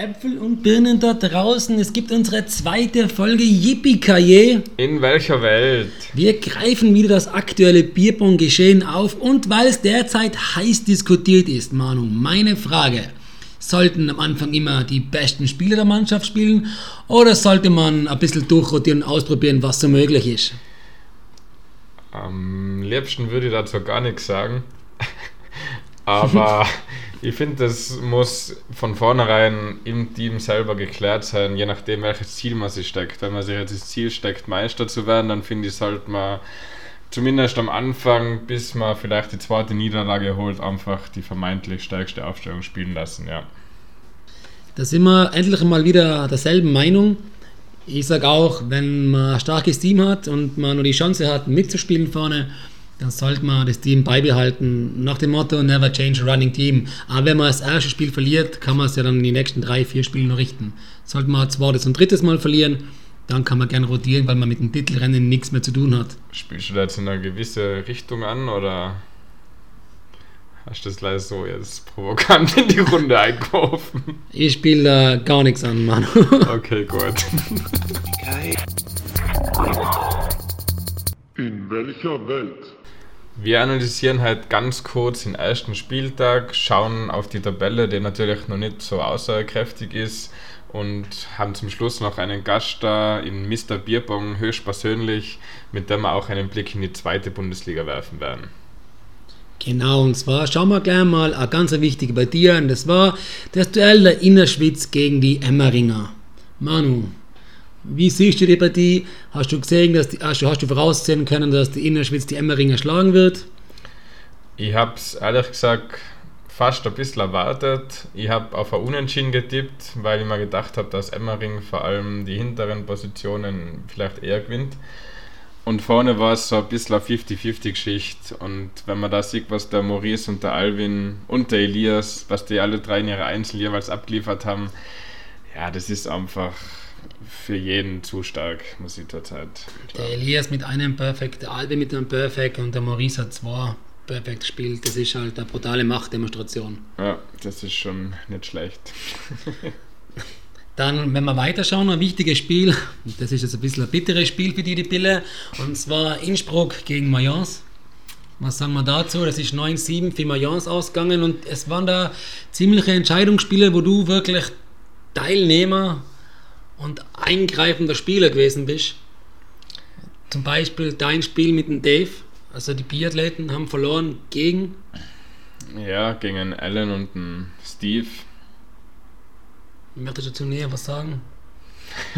Äpfel und Birnen da draußen, es gibt unsere zweite Folge Yippie In welcher Welt? Wir greifen wieder das aktuelle Bierbon-Geschehen auf und weil es derzeit heiß diskutiert ist, Manu, meine Frage. Sollten am Anfang immer die besten Spieler der Mannschaft spielen oder sollte man ein bisschen durchrotieren und ausprobieren, was so möglich ist? Am liebsten würde ich dazu gar nichts sagen. Aber ich finde, das muss von vornherein im Team selber geklärt sein, je nachdem, welches Ziel man sich steckt. Wenn man sich jetzt das Ziel steckt, Meister zu werden, dann finde ich, sollte man zumindest am Anfang, bis man vielleicht die zweite Niederlage holt, einfach die vermeintlich stärkste Aufstellung spielen lassen, ja. Da sind wir endlich mal wieder derselben Meinung. Ich sage auch, wenn man ein starkes Team hat und man nur die Chance hat, mitzuspielen vorne, dann sollte man das Team beibehalten. Nach dem Motto Never change a running team. Aber wenn man das erste Spiel verliert, kann man es ja dann in die nächsten drei, vier Spiele noch richten. Sollte man zweites und drittes Mal verlieren, dann kann man gerne rotieren, weil man mit dem Titelrennen nichts mehr zu tun hat. Spielst du da jetzt in eine gewisse Richtung an oder hast du das leider so jetzt provokant in die Runde eingeworfen? Ich spiele da gar nichts an, Manu. okay, gut. In welcher Welt? Wir analysieren halt ganz kurz den ersten Spieltag, schauen auf die Tabelle, die natürlich noch nicht so aussagekräftig ist und haben zum Schluss noch einen Gast da in Mr. Bierbong höchstpersönlich, mit dem wir auch einen Blick in die zweite Bundesliga werfen werden. Genau, und zwar schauen wir gleich mal eine ganz wichtige bei dir und das war das Duell der Innerschwitz gegen die Emmeringer. Manu, wie siehst du die Partie? Hast du gesehen, dass die, hast, du, hast du voraussehen können, dass die Innerschwitz die Emmeringer schlagen wird? Ich habe es ehrlich gesagt fast ein bisschen erwartet. Ich habe auf ein Unentschieden getippt, weil ich mir gedacht habe, dass Emmering vor allem die hinteren Positionen vielleicht eher gewinnt. Und vorne war es so ein bisschen eine 50-50-Geschichte. Und wenn man da sieht, was der Maurice und der Alvin und der Elias, was die alle drei in ihre Einzel jeweils abgeliefert haben, ja, das ist einfach für jeden zu stark, muss ich zurzeit Der Elias mit einem Perfekt, der Albe mit einem Perfekt und der Maurice hat zwei Perfekt gespielt. Das ist halt eine brutale Machtdemonstration. Ja, das ist schon nicht schlecht. Dann, wenn wir weiterschauen, ein wichtiges Spiel, das ist jetzt ein bisschen ein bitteres Spiel für die, die Pille, und zwar Innsbruck gegen Mayence. Was sagen wir dazu? Das ist 9-7 für Mayence ausgegangen und es waren da ziemliche Entscheidungsspiele, wo du wirklich Teilnehmer und eingreifender Spieler gewesen bist. Zum Beispiel dein Spiel mit dem Dave. Also die Biathleten haben verloren gegen. Ja, gegen Alan und den Steve. Möchtest du dazu näher was sagen?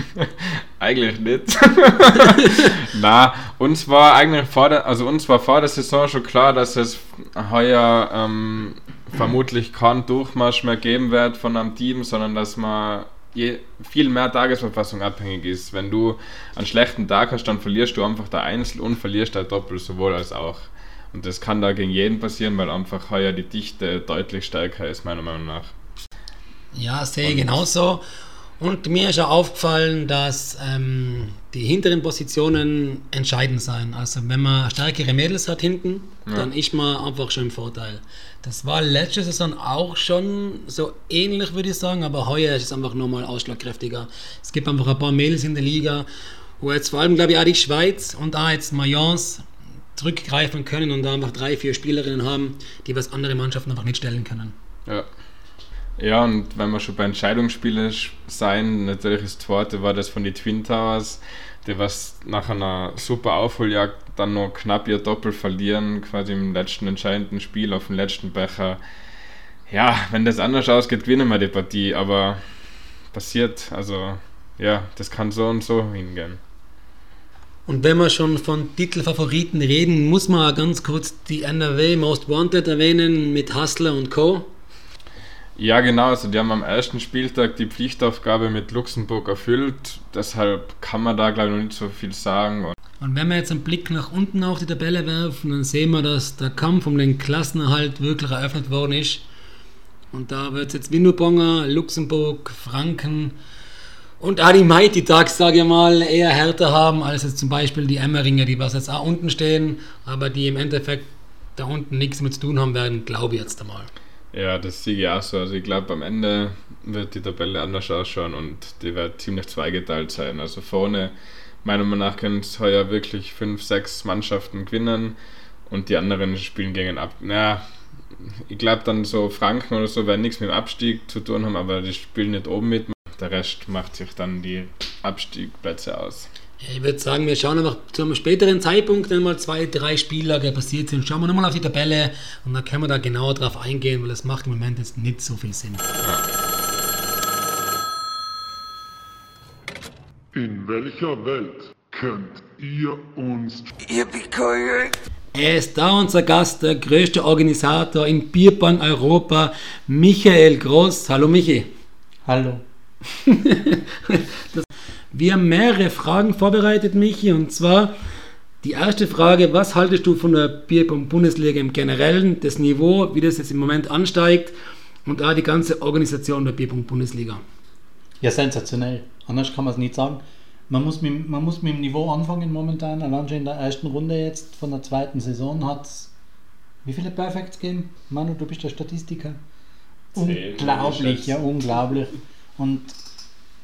eigentlich nicht. Na, uns war eigentlich vor der, also uns war vor der Saison schon klar, dass es heuer ähm, vermutlich keinen Durchmarsch mehr geben wird von einem Team, sondern dass man je viel mehr Tagesverfassung abhängig ist. Wenn du einen schlechten Tag hast, dann verlierst du einfach der Einzel und verlierst der Doppel, sowohl als auch. Und das kann da gegen jeden passieren, weil einfach heuer die Dichte deutlich stärker ist, meiner Meinung nach. Ja, sehe ich genauso. Und mir ist auch aufgefallen, dass ähm, die hinteren Positionen entscheidend sind. Also wenn man stärkere Mädels hat hinten, ja. dann ist man einfach schon im Vorteil. Das war letzte Saison auch schon so ähnlich, würde ich sagen, aber heuer ist es einfach nochmal ausschlagkräftiger. Es gibt einfach ein paar Mädels in der Liga, wo jetzt vor allem, glaube ich, auch die Schweiz und auch jetzt Mayence zurückgreifen können und da einfach drei, vier Spielerinnen haben, die was andere Mannschaften einfach nicht stellen können. Ja. Ja, und wenn wir schon bei Entscheidungsspielen sein, natürlich das zweite war das von den Twin Towers, die was nach einer super Aufholjagd dann noch knapp ihr Doppel verlieren, quasi im letzten entscheidenden Spiel auf dem letzten Becher. Ja, wenn das anders ausgeht, gewinnen wir die Partie, aber passiert, also ja, das kann so und so hingehen. Und wenn wir schon von Titelfavoriten reden, muss man ganz kurz die NRW Most Wanted erwähnen mit Hustler und Co. Ja, genau. Also die haben am ersten Spieltag die Pflichtaufgabe mit Luxemburg erfüllt. Deshalb kann man da, glaube ich, noch nicht so viel sagen. Und wenn wir jetzt einen Blick nach unten auf die Tabelle werfen, dann sehen wir, dass der Kampf um den Klassenerhalt wirklich eröffnet worden ist. Und da wird es jetzt Windelbonger, Luxemburg, Franken und die Mighty Ducks, sage ich mal, eher härter haben als jetzt zum Beispiel die Emmeringer, die was jetzt auch unten stehen, aber die im Endeffekt da unten nichts mit zu tun haben werden, glaube ich jetzt einmal. Ja, das sehe ich auch so. Also ich glaube, am Ende wird die Tabelle anders ausschauen und die wird ziemlich zweigeteilt sein. Also vorne, meiner Meinung nach, können es heuer wirklich fünf, sechs Mannschaften gewinnen und die anderen spielen gegen ab. Naja, ich glaube dann so Franken oder so werden nichts mit dem Abstieg zu tun haben, aber die spielen nicht oben mit. Der Rest macht sich dann die Abstiegplätze aus. Ich würde sagen, wir schauen einfach zu einem späteren Zeitpunkt, wenn mal zwei, drei Spieltage passiert sind, schauen wir nochmal auf die Tabelle und dann können wir da genauer drauf eingehen, weil das macht im Moment jetzt nicht so viel Sinn. In welcher Welt könnt ihr uns Er ist da unser Gast, der größte Organisator in Bierbahn Europa, Michael Groß. Hallo Michi. Hallo. Wir haben mehrere Fragen vorbereitet, Michi, und zwar die erste Frage, was haltest du von der Bierbahn-Bundesliga im Generellen, das Niveau, wie das jetzt im Moment ansteigt und auch die ganze Organisation der Bierbahn-Bundesliga? Ja, sensationell. Anders kann man es nicht sagen. Man muss, mit, man muss mit dem Niveau anfangen momentan. Allein schon in der ersten Runde jetzt von der zweiten Saison hat es wie viele Perfects gegeben? Manu, du bist der Statistiker. Zehn, unglaublich, ich ja, unglaublich. Und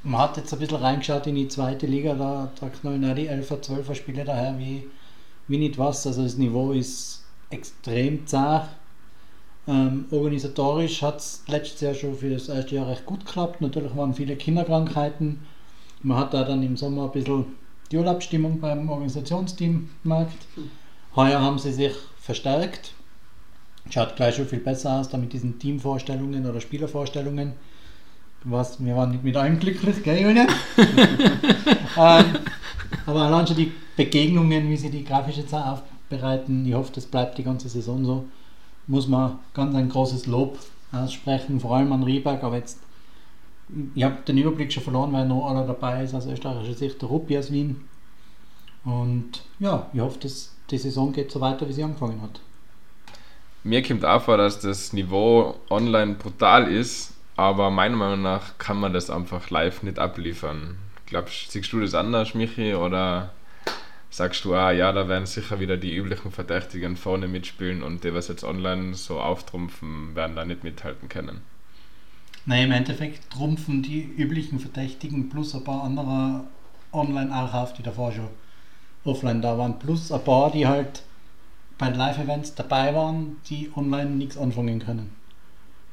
man hat jetzt ein bisschen reingeschaut in die zweite Liga, da tragt noch die 11er, 12er Spiele daher wie, wie nicht was. Also das Niveau ist extrem zart. Ähm, organisatorisch hat es letztes Jahr schon für das erste Jahr recht gut geklappt. Natürlich waren viele Kinderkrankheiten. Man hat da dann im Sommer ein bisschen die Urlaubsstimmung beim Organisationsteam gemerkt. Heuer haben sie sich verstärkt. Schaut gleich schon viel besser aus, da mit diesen Teamvorstellungen oder Spielervorstellungen. Was, wir waren nicht mit allem glücklich, gell, Julian? ähm, aber allein schon die Begegnungen, wie sie die grafische Zahl aufbereiten, ich hoffe, das bleibt die ganze Saison so, muss man ganz ein großes Lob aussprechen, vor allem an Rieberg, aber jetzt, ich habe den Überblick schon verloren, weil noch einer dabei ist aus österreichischer Sicht, der Ruppi aus Wien. Und ja, ich hoffe, dass die Saison geht so weiter, wie sie angefangen hat. Mir kommt auch vor, dass das Niveau online brutal ist, aber meiner Meinung nach kann man das einfach live nicht abliefern. Glaubst, siehst du das anders, Michi, oder sagst du, ah ja, da werden sicher wieder die üblichen Verdächtigen vorne mitspielen und die, was jetzt online so auftrumpfen, werden da nicht mithalten können? Nein, im Endeffekt trumpfen die üblichen Verdächtigen plus ein paar andere online auch auf, die davor schon offline da waren. Plus ein paar, die halt bei Live-Events dabei waren, die online nichts anfangen können.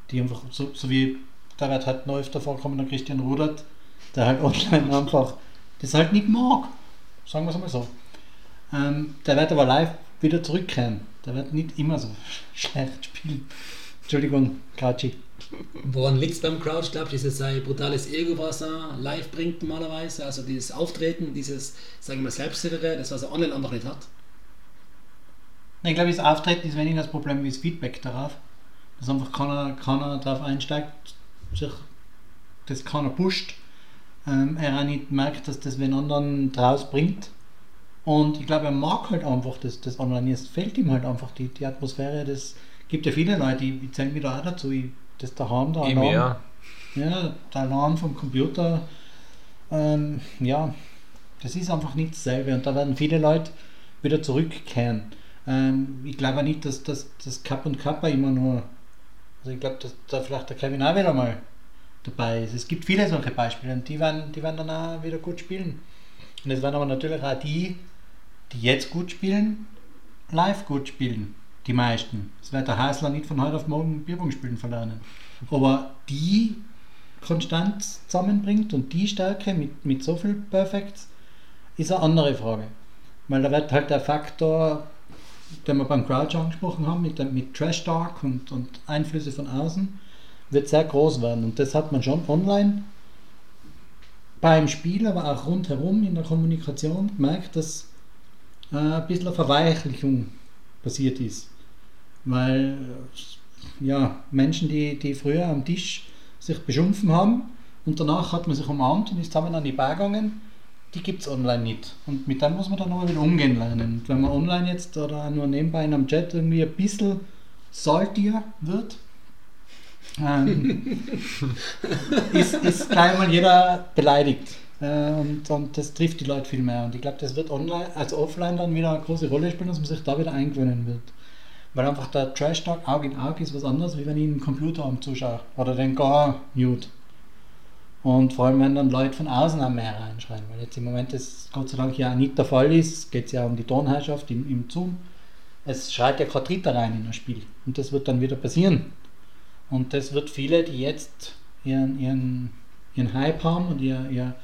Die einfach, so, so wie da wird halt neu öfter vorkommen, der Christian Rudert, der halt online einfach das halt nicht mag. Sagen wir es mal so. Ähm, der wird aber live wieder zurückkehren. Der wird nicht immer so schlecht spielen. Entschuldigung, Katschi. Woran liegt es beim Crouch Club? Dieses sein brutales Ego, was er live bringt normalerweise, also dieses Auftreten, dieses, sagen wir mal, Selbstsichere, das was er online einfach nicht hat. Ich glaube, das Auftreten ist weniger das Problem wie das Feedback darauf. Dass einfach keiner, keiner darauf einsteigt, sich das keiner pusht. Ähm, er auch nicht merkt, dass das wen anderen draus bringt. Und ich glaube, er mag halt einfach das, das Online. Es fehlt ihm halt einfach die, die Atmosphäre. Das gibt ja viele Leute, ich, ich zähle mich da auch dazu, ich, das daheim, da Ich mehr. ja, der Alarm vom Computer, ähm, ja, das ist einfach nicht dasselbe und da werden viele Leute wieder zurückkehren. Ähm, ich glaube nicht, dass, dass Cup und Kappa immer nur, also ich glaube, dass da vielleicht der Kevin auch wieder mal dabei ist. Es gibt viele solche Beispiele und die werden, die werden dann auch wieder gut spielen. Und es werden aber natürlich auch die, die jetzt gut spielen, live gut spielen. Die meisten. Das wird der Hasler nicht von heute auf morgen Bierbong spielen verlernen. Aber die Konstanz zusammenbringt und die Stärke mit, mit so viel Perfects, ist eine andere Frage. Weil da wird halt der Faktor, den wir beim Crouch angesprochen haben, mit, mit Trash Talk und, und Einflüsse von außen, wird sehr groß werden. Und das hat man schon online beim Spiel, aber auch rundherum in der Kommunikation gemerkt, dass äh, ein bisschen eine Verweichlichung passiert ist. Weil äh, ja, Menschen, die, die früher am Tisch sich beschimpfen haben und danach hat man sich umarmt und ist zusammen an die Bar gegangen, die gibt es online nicht. Und mit dem muss man dann nochmal wieder umgehen lernen. Und wenn man online jetzt oder nur nebenbei in einem Chat irgendwie ein bisschen saltier wird, ähm, ist, ist gleich mal jeder beleidigt. Äh, und, und das trifft die Leute viel mehr. Und ich glaube, das wird online, also offline dann wieder eine große Rolle spielen, dass man sich da wieder eingewöhnen wird. Weil einfach der Trash-Talk Auge in Auge ist was anderes, wie wenn ich einen Computer am zuschaue. Oder den gar mute. Und vor allem, wenn dann Leute von außen auch mehr reinschreien. Weil jetzt im Moment das Gott sei Dank ja nicht der Fall ist, geht es ja um die Tonherrschaft im, im Zoom. Es schreit ja kein Dritter rein in das Spiel. Und das wird dann wieder passieren. Und das wird viele, die jetzt ihren, ihren, ihren Hype haben und ihr, ihr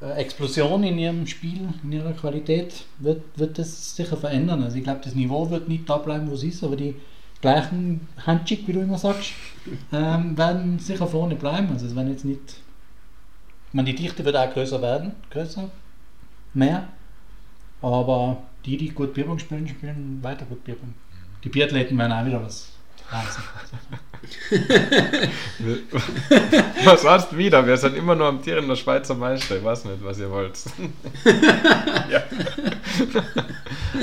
äh, Explosion in ihrem Spiel, in ihrer Qualität, wird, wird das sicher verändern. Also ich glaube, das Niveau wird nicht da bleiben, wo es ist, aber die gleichen Handschick, wie du immer sagst, ähm, werden sicher vorne bleiben. Also es werden jetzt nicht. Ich meine, die Dichte wird auch größer werden, größer, mehr. Aber die, die gut Bierbong spielen, spielen weiter gut Bierbong. Die Biathleten werden auch wieder was reißen. was warst wieder? Wir sind immer nur am Tieren der Schweizer Meister. Ich weiß nicht, was ihr wollt. ja.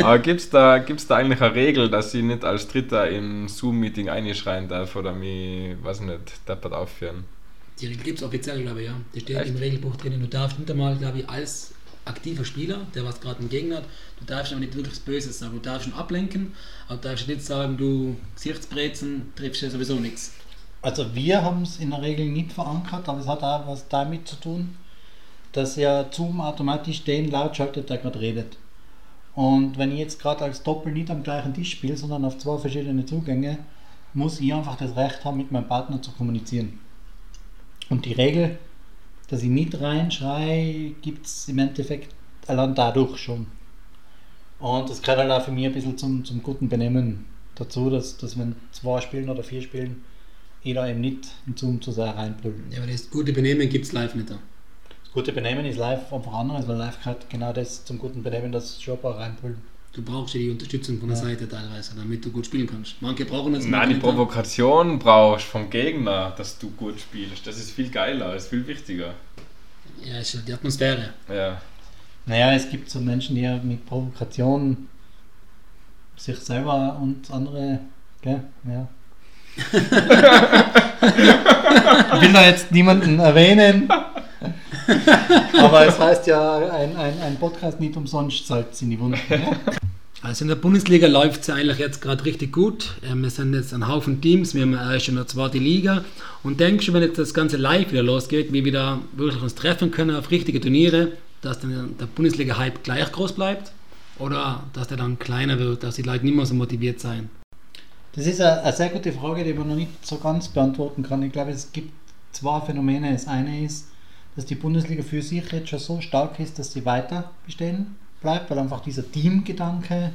Aber gibt es da, gibt's da eigentlich eine Regel, dass ich nicht als Dritter im Zoom-Meeting einschreien darf oder mich, weiß nicht, deppert aufführen? Die Regel gibt es offiziell, glaube ich, ja. Die steht Echt? im Regelbuch drin. Du darfst nicht einmal, glaube ich, als aktiver Spieler, der was gerade einen Gegner hat, du darfst aber nicht wirklich Böses sagen. Du darfst ihn ablenken, aber du darfst nicht sagen, du Gesichtsbrezen, triffst ja sowieso nichts. Also wir haben es in der Regel nicht verankert, aber es hat auch was damit zu tun, dass ja Zoom automatisch den laut schaltet, der gerade redet. Und wenn ich jetzt gerade als Doppel nicht am gleichen Tisch spiele, sondern auf zwei verschiedene Zugänge, muss ich einfach das Recht haben, mit meinem Partner zu kommunizieren. Und die Regel, dass ich mit reinschreie, gibt es im Endeffekt allein dadurch schon. Und das gehört halt auch für mich ein bisschen zum, zum guten Benehmen dazu, dass, dass wenn zwei spielen oder vier spielen, jeder eben nicht in Zoom zu sehr reinbrüllen. Ja, aber das gute Benehmen gibt es live nicht. Da. Das gute Benehmen ist live einfach anders, weil live gehört genau das zum guten Benehmen, dass paar reinbrüllen. Du brauchst ja die Unterstützung von der ja. Seite teilweise, damit du gut spielen kannst. Manche brauchen das Nein, die Provokation brauchst vom Gegner, dass du gut spielst. Das ist viel geiler, ist viel wichtiger. Ja, ist die Atmosphäre. Ja. Naja, es gibt so Menschen, die mit Provokation sich selber und andere, gell, ja. ich will da jetzt niemanden erwähnen. Aber es heißt ja, ein, ein, ein Podcast nicht umsonst salzt in die Wunden. Ja? Also in der Bundesliga läuft es eigentlich jetzt gerade richtig gut. Ähm, wir sind jetzt ein Haufen Teams, wir haben ja schon eine zweite Liga. Und denkst du, wenn jetzt das Ganze live wieder losgeht, wir wieder wirklich uns treffen können auf richtige Turniere, dass dann der Bundesliga-Hype gleich groß bleibt? Oder dass der dann kleiner wird, dass die Leute nicht mehr so motiviert sein? Das ist eine, eine sehr gute Frage, die man noch nicht so ganz beantworten kann. Ich glaube, es gibt zwei Phänomene. Das eine ist, dass die Bundesliga für sich jetzt schon so stark ist, dass sie weiter bestehen bleibt, weil einfach dieser Teamgedanke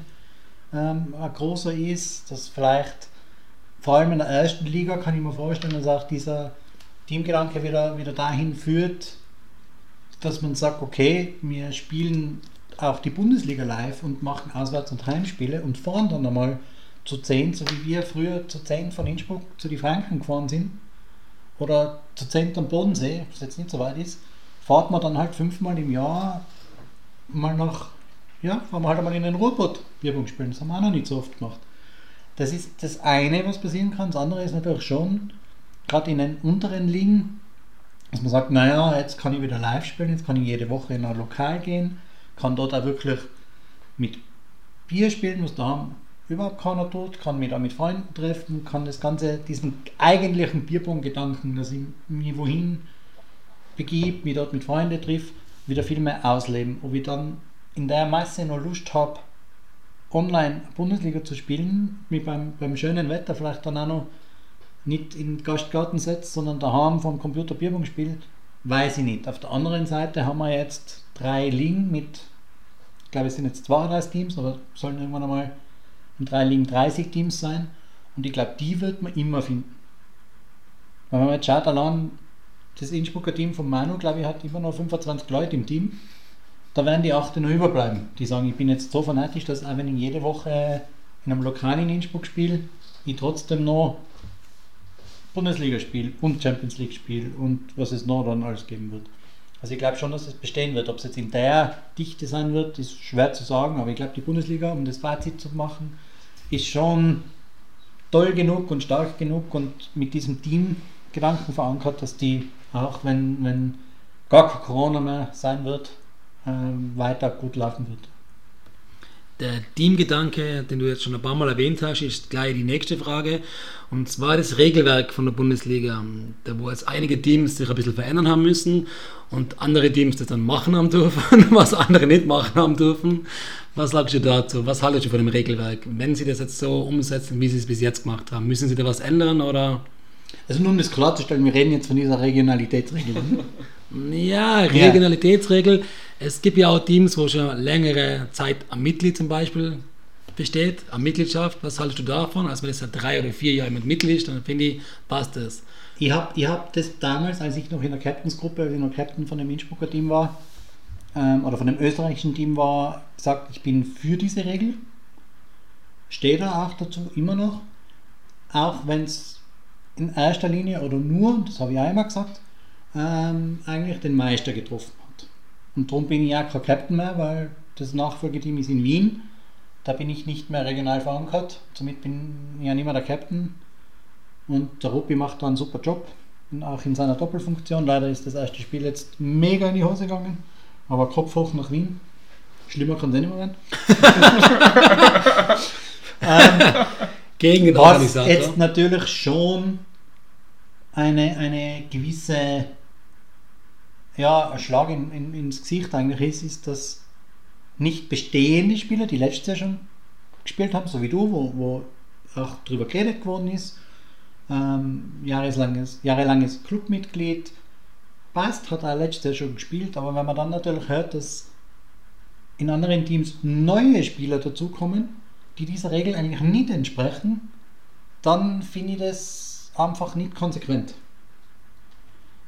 ähm, ein großer ist, dass vielleicht vor allem in der ersten Liga kann ich mir vorstellen, dass auch dieser Teamgedanke wieder, wieder dahin führt, dass man sagt, okay, wir spielen auch die Bundesliga live und machen Auswärts- und Heimspiele und fahren dann einmal zu 10, so wie wir früher zu 10 von Innsbruck zu die Franken gefahren sind oder zu 10 am Bodensee, was jetzt nicht so weit ist, fahrt man dann halt fünfmal im Jahr mal nach ja, fahren wir halt einmal in den Ruhrpott Werbung spielen. Das haben wir auch noch nicht so oft gemacht. Das ist das eine, was passieren kann. Das andere ist natürlich schon, gerade in den unteren Ligen, dass man sagt, naja, jetzt kann ich wieder live spielen, jetzt kann ich jede Woche in ein Lokal gehen, kann dort auch wirklich mit Bier spielen, was da haben überhaupt keiner tut, kann mich da mit Freunden treffen, kann das Ganze, diesen eigentlichen Bierbong-Gedanken, dass ich mich wohin begebe, mich dort mit Freunden trifft, wieder viel mehr ausleben. Ob ich dann in der Masse noch Lust habe, online Bundesliga zu spielen, mit beim, beim schönen Wetter vielleicht dann auch noch nicht in Gastgarten setzt, sondern daheim vom Computer Bierbong spielt, weiß ich nicht. Auf der anderen Seite haben wir jetzt drei Ligen mit, ich glaube es sind jetzt 32 Teams, aber sollen irgendwann einmal in drei Ligen 30 Teams sein und ich glaube, die wird man immer finden. Wenn man jetzt schaut, allein das Innsbrucker Team von Manu, glaube ich, hat immer noch 25 Leute im Team da werden die achte noch überbleiben. Die sagen, ich bin jetzt so fanatisch, dass auch wenn ich jede Woche in einem Lokal in Innsbruck spiele, ich trotzdem noch Bundesliga spiele und Champions League spiele und was es noch dann alles geben wird. Also ich glaube schon, dass es bestehen wird. Ob es jetzt in der Dichte sein wird, ist schwer zu sagen, aber ich glaube, die Bundesliga, um das Fazit zu machen, ist schon toll genug und stark genug und mit diesem Teamgedanken verankert, dass die auch wenn, wenn gar kein Corona mehr sein wird, ähm, weiter gut laufen wird. der Teamgedanke, den du jetzt schon ein paar Mal erwähnt hast, ist gleich die nächste Frage. Und zwar das Regelwerk von der Bundesliga, da wo jetzt einige Teams sich ein bisschen verändern haben müssen und andere Teams das dann machen haben dürfen, was andere nicht machen haben dürfen. Was sagst du dazu? Was haltest du von dem Regelwerk? Wenn sie das jetzt so umsetzen, wie sie es bis jetzt gemacht haben, müssen sie da was ändern oder? Also nun ist klarzustellen, wir reden jetzt von dieser Regionalitätsregel. Ja, Regionalitätsregel. Es gibt ja auch Teams, wo schon längere Zeit am Mitglied zum Beispiel besteht, am Mitgliedschaft. Was haltest du davon? Also wenn es seit drei oder vier Jahren mit Mitglied ist, dann finde ich, passt das. Ich habe ich hab das damals, als ich noch in der Captains-Gruppe, als ich noch Captain von dem Innsbrucker Team war, ähm, oder von dem österreichischen Team war, gesagt, ich bin für diese Regel. Stehe da auch dazu immer noch. Auch wenn es in erster Linie oder nur, das habe ich auch immer gesagt, ähm, eigentlich den Meister getroffen hat. Und darum bin ich auch kein Captain mehr, weil das Nachfolgeteam ist in Wien. Da bin ich nicht mehr regional verankert. Somit bin ich ja nicht mehr der Captain. Und der Ruppi macht da einen super Job. Auch in seiner Doppelfunktion. Leider ist das erste Spiel jetzt mega in die Hose gegangen. Aber Kopf hoch nach Wien. Schlimmer kann es eh nicht mehr werden. ähm, Gegen den was Organisator. jetzt natürlich schon eine, eine gewisse ja, ein Schlag in, in, ins Gesicht eigentlich ist, ist, dass nicht bestehende Spieler, die letztes Jahr schon gespielt haben, so wie du, wo, wo auch darüber geredet worden ist, ähm, jahrelanges, jahrelanges Clubmitglied, passt, hat er letztes Jahr schon gespielt, aber wenn man dann natürlich hört, dass in anderen Teams neue Spieler dazukommen, die dieser Regel eigentlich nicht entsprechen, dann finde ich das einfach nicht konsequent.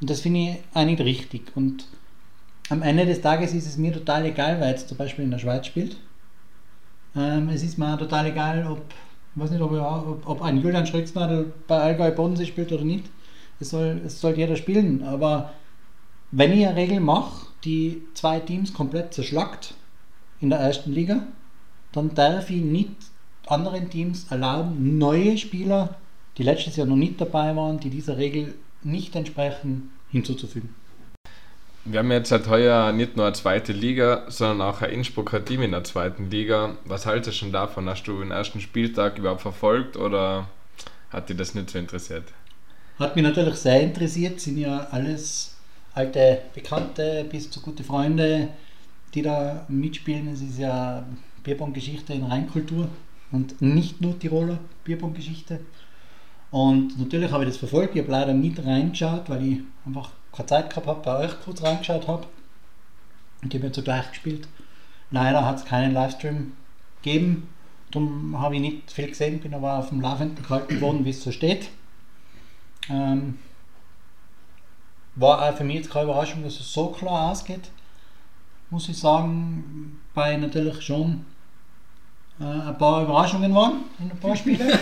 Und das finde ich auch nicht richtig. Und am Ende des Tages ist es mir total egal, wer jetzt zum Beispiel in der Schweiz spielt. Ähm, es ist mir total egal, ob, weiß nicht, ob, ob, ob ein Julian Schröcksnadel bei Allgäu Bodensee spielt oder nicht. Es soll, es soll jeder spielen. Aber wenn ich eine Regel mache, die zwei Teams komplett zerschlagt in der ersten Liga, dann darf ich nicht anderen Teams erlauben, neue Spieler, die letztes Jahr noch nicht dabei waren, die dieser Regel nicht entsprechen, hinzuzufügen. Wir haben jetzt seit heuer nicht nur eine zweite Liga, sondern auch ein Innsbrucker Team in der zweiten Liga. Was haltest du schon davon? Hast du den ersten Spieltag überhaupt verfolgt oder hat dich das nicht so interessiert? Hat mich natürlich sehr interessiert, sind ja alles alte Bekannte bis zu gute Freunde, die da mitspielen. Es ist ja Bierbong-Geschichte in Rheinkultur und nicht nur Tiroler Bierbong-Geschichte. Und natürlich habe ich das verfolgt. Ich habe leider nicht reingeschaut, weil ich einfach keine Zeit gehabt habe, bei euch kurz reingeschaut habe. Und die haben ja zugleich gespielt. Leider hat es keinen Livestream gegeben. Darum habe ich nicht viel gesehen, bin aber auf dem Laufenden gehalten worden, wie es so steht. Ähm, war auch für mich jetzt keine Überraschung, dass es so klar ausgeht. Muss ich sagen, bei natürlich schon äh, ein paar Überraschungen waren in ein paar Spielen.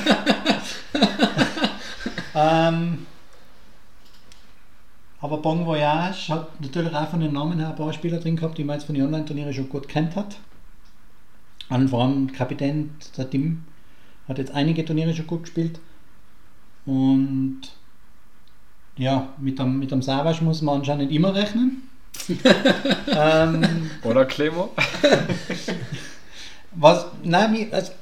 ähm, aber Bon Voyage hat natürlich auch von den Namen her ein paar Spieler drin gehabt, die man jetzt von den Online-Turnieren schon gut kennt hat. Voran der Kapitän, der Tim, hat jetzt einige Turniere schon gut gespielt. Und ja, mit dem, mit dem Savage muss man anscheinend immer rechnen. ähm, Oder Clemo? was, nein, also,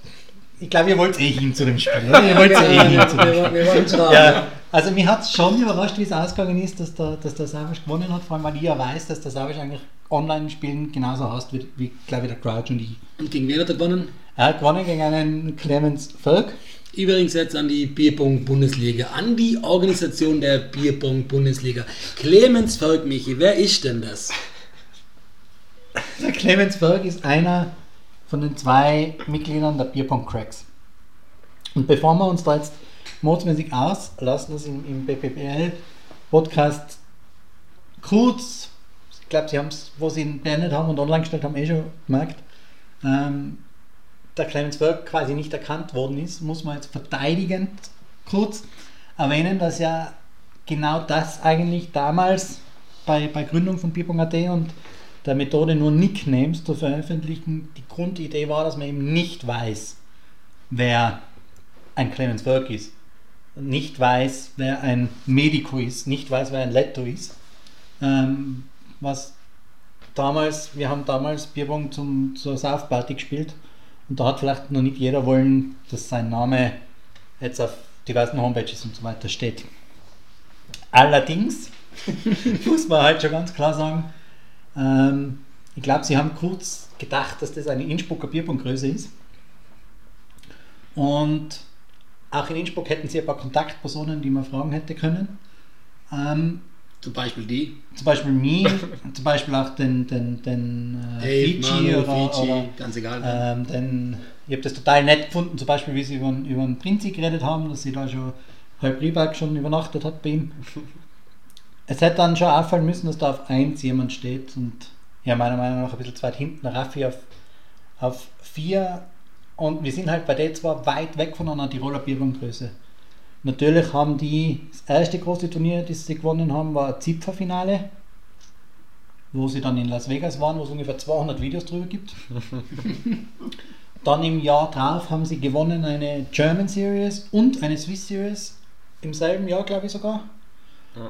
ich glaube, ihr wollt eh hin zu dem Spiel. Oder? Ihr wollt eh hin zu dem Spiel. wir Ja, also mich hat es schon überrascht, wie es ausgegangen ist, dass der, dass der Savage gewonnen hat, vor allem weil ich ja weiß, dass der Savage eigentlich Online-Spielen genauso hasst wie, wie glaube ich, der Crouch und ich. Und gegen wen hat er gewonnen? Er hat gewonnen gegen einen Clemens Völk. Übrigens jetzt an die Bierpong-Bundesliga, an die Organisation der Bierpong-Bundesliga. Clemens Volk, Michi, wer ist denn das? Der Clemens Völk ist einer von den zwei Mitgliedern der Bierpong Cracks. Und bevor wir uns da jetzt modsmäßig auslassen, das im, im BPPL-Podcast kurz, ich glaube, sie haben es, wo sie ihn beendet haben und online gestellt haben, eh schon gemerkt, ähm, der Clemens Völk quasi nicht erkannt worden ist, muss man jetzt verteidigend kurz erwähnen, dass ja genau das eigentlich damals bei, bei Gründung von Bierpong.at und der Methode nur Nicknames zu veröffentlichen, die Grundidee war, dass man eben nicht weiß, wer ein Clemens Völk ist, nicht weiß, wer ein Medico ist, nicht weiß, wer ein Letto ist. Ähm, was damals, wir haben damals Bierbong zum, zur Saufparty gespielt Und da hat vielleicht noch nicht jeder wollen, dass sein Name jetzt auf diversen Homepages und so weiter steht. Allerdings muss man halt schon ganz klar sagen, ähm, ich glaube, sie haben kurz gedacht, dass das eine Innsbrucker Bierpunktgröße ist. Und auch in Innsbruck hätten sie ein paar Kontaktpersonen, die man fragen hätte können. Ähm, Zum Beispiel die. zum Beispiel mich, zum Beispiel auch den, den, den äh, Dave, Fiji Manu, oder, Fiji, oder ganz egal. ähm, den, ich habe das total nett gefunden, zum Beispiel wie sie über, den- über den Prinzi geredet haben, dass sie da schon halb Rieberg schon übernachtet hat bei ihm. Es hätte dann schon auffallen müssen, dass da auf 1 jemand steht und ja, meiner Meinung nach ein bisschen zu weit hinten, Raffi auf, auf 4 und wir sind halt bei der zwar weit weg von einer Tiroler Bierbahngröße. Natürlich haben die, das erste große Turnier, das sie gewonnen haben, war ein Zipferfinale, wo sie dann in Las Vegas waren, wo es ungefähr 200 Videos drüber gibt. Dann im Jahr drauf haben sie gewonnen eine German Series und eine Swiss Series im selben Jahr, glaube ich sogar.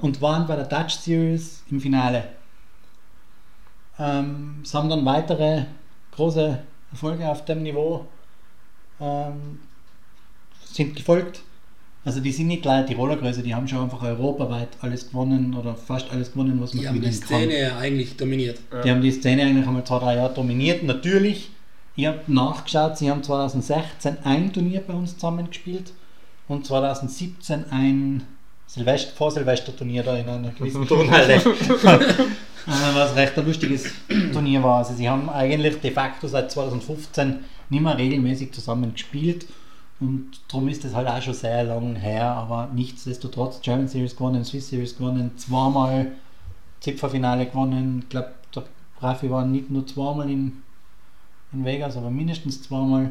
Und waren bei der Dutch Series im Finale. Ähm, es haben dann weitere große Erfolge auf dem Niveau ähm, sind gefolgt. Also die sind nicht gleich Tiroler Größe, die haben schon einfach europaweit alles gewonnen oder fast alles gewonnen, was man die haben die gewinnen kann. Szene ja eigentlich dominiert. Die haben die Szene eigentlich einmal zwei, drei Jahre dominiert. Natürlich, ich habe nachgeschaut, sie haben 2016 ein Turnier bei uns zusammengespielt und 2017 ein Silvester, Vor-Silvester-Turnier da in einer gewissen Turnhalle. Äh, was recht ein lustiges Turnier war. Also sie haben eigentlich de facto seit 2015 nicht mehr regelmäßig zusammen gespielt und darum ist das halt auch schon sehr lang her, aber nichtsdestotrotz German Series gewonnen, Swiss Series gewonnen, zweimal Zipferfinale gewonnen. Ich glaube, der Raffi war nicht nur zweimal in, in Vegas, aber mindestens zweimal.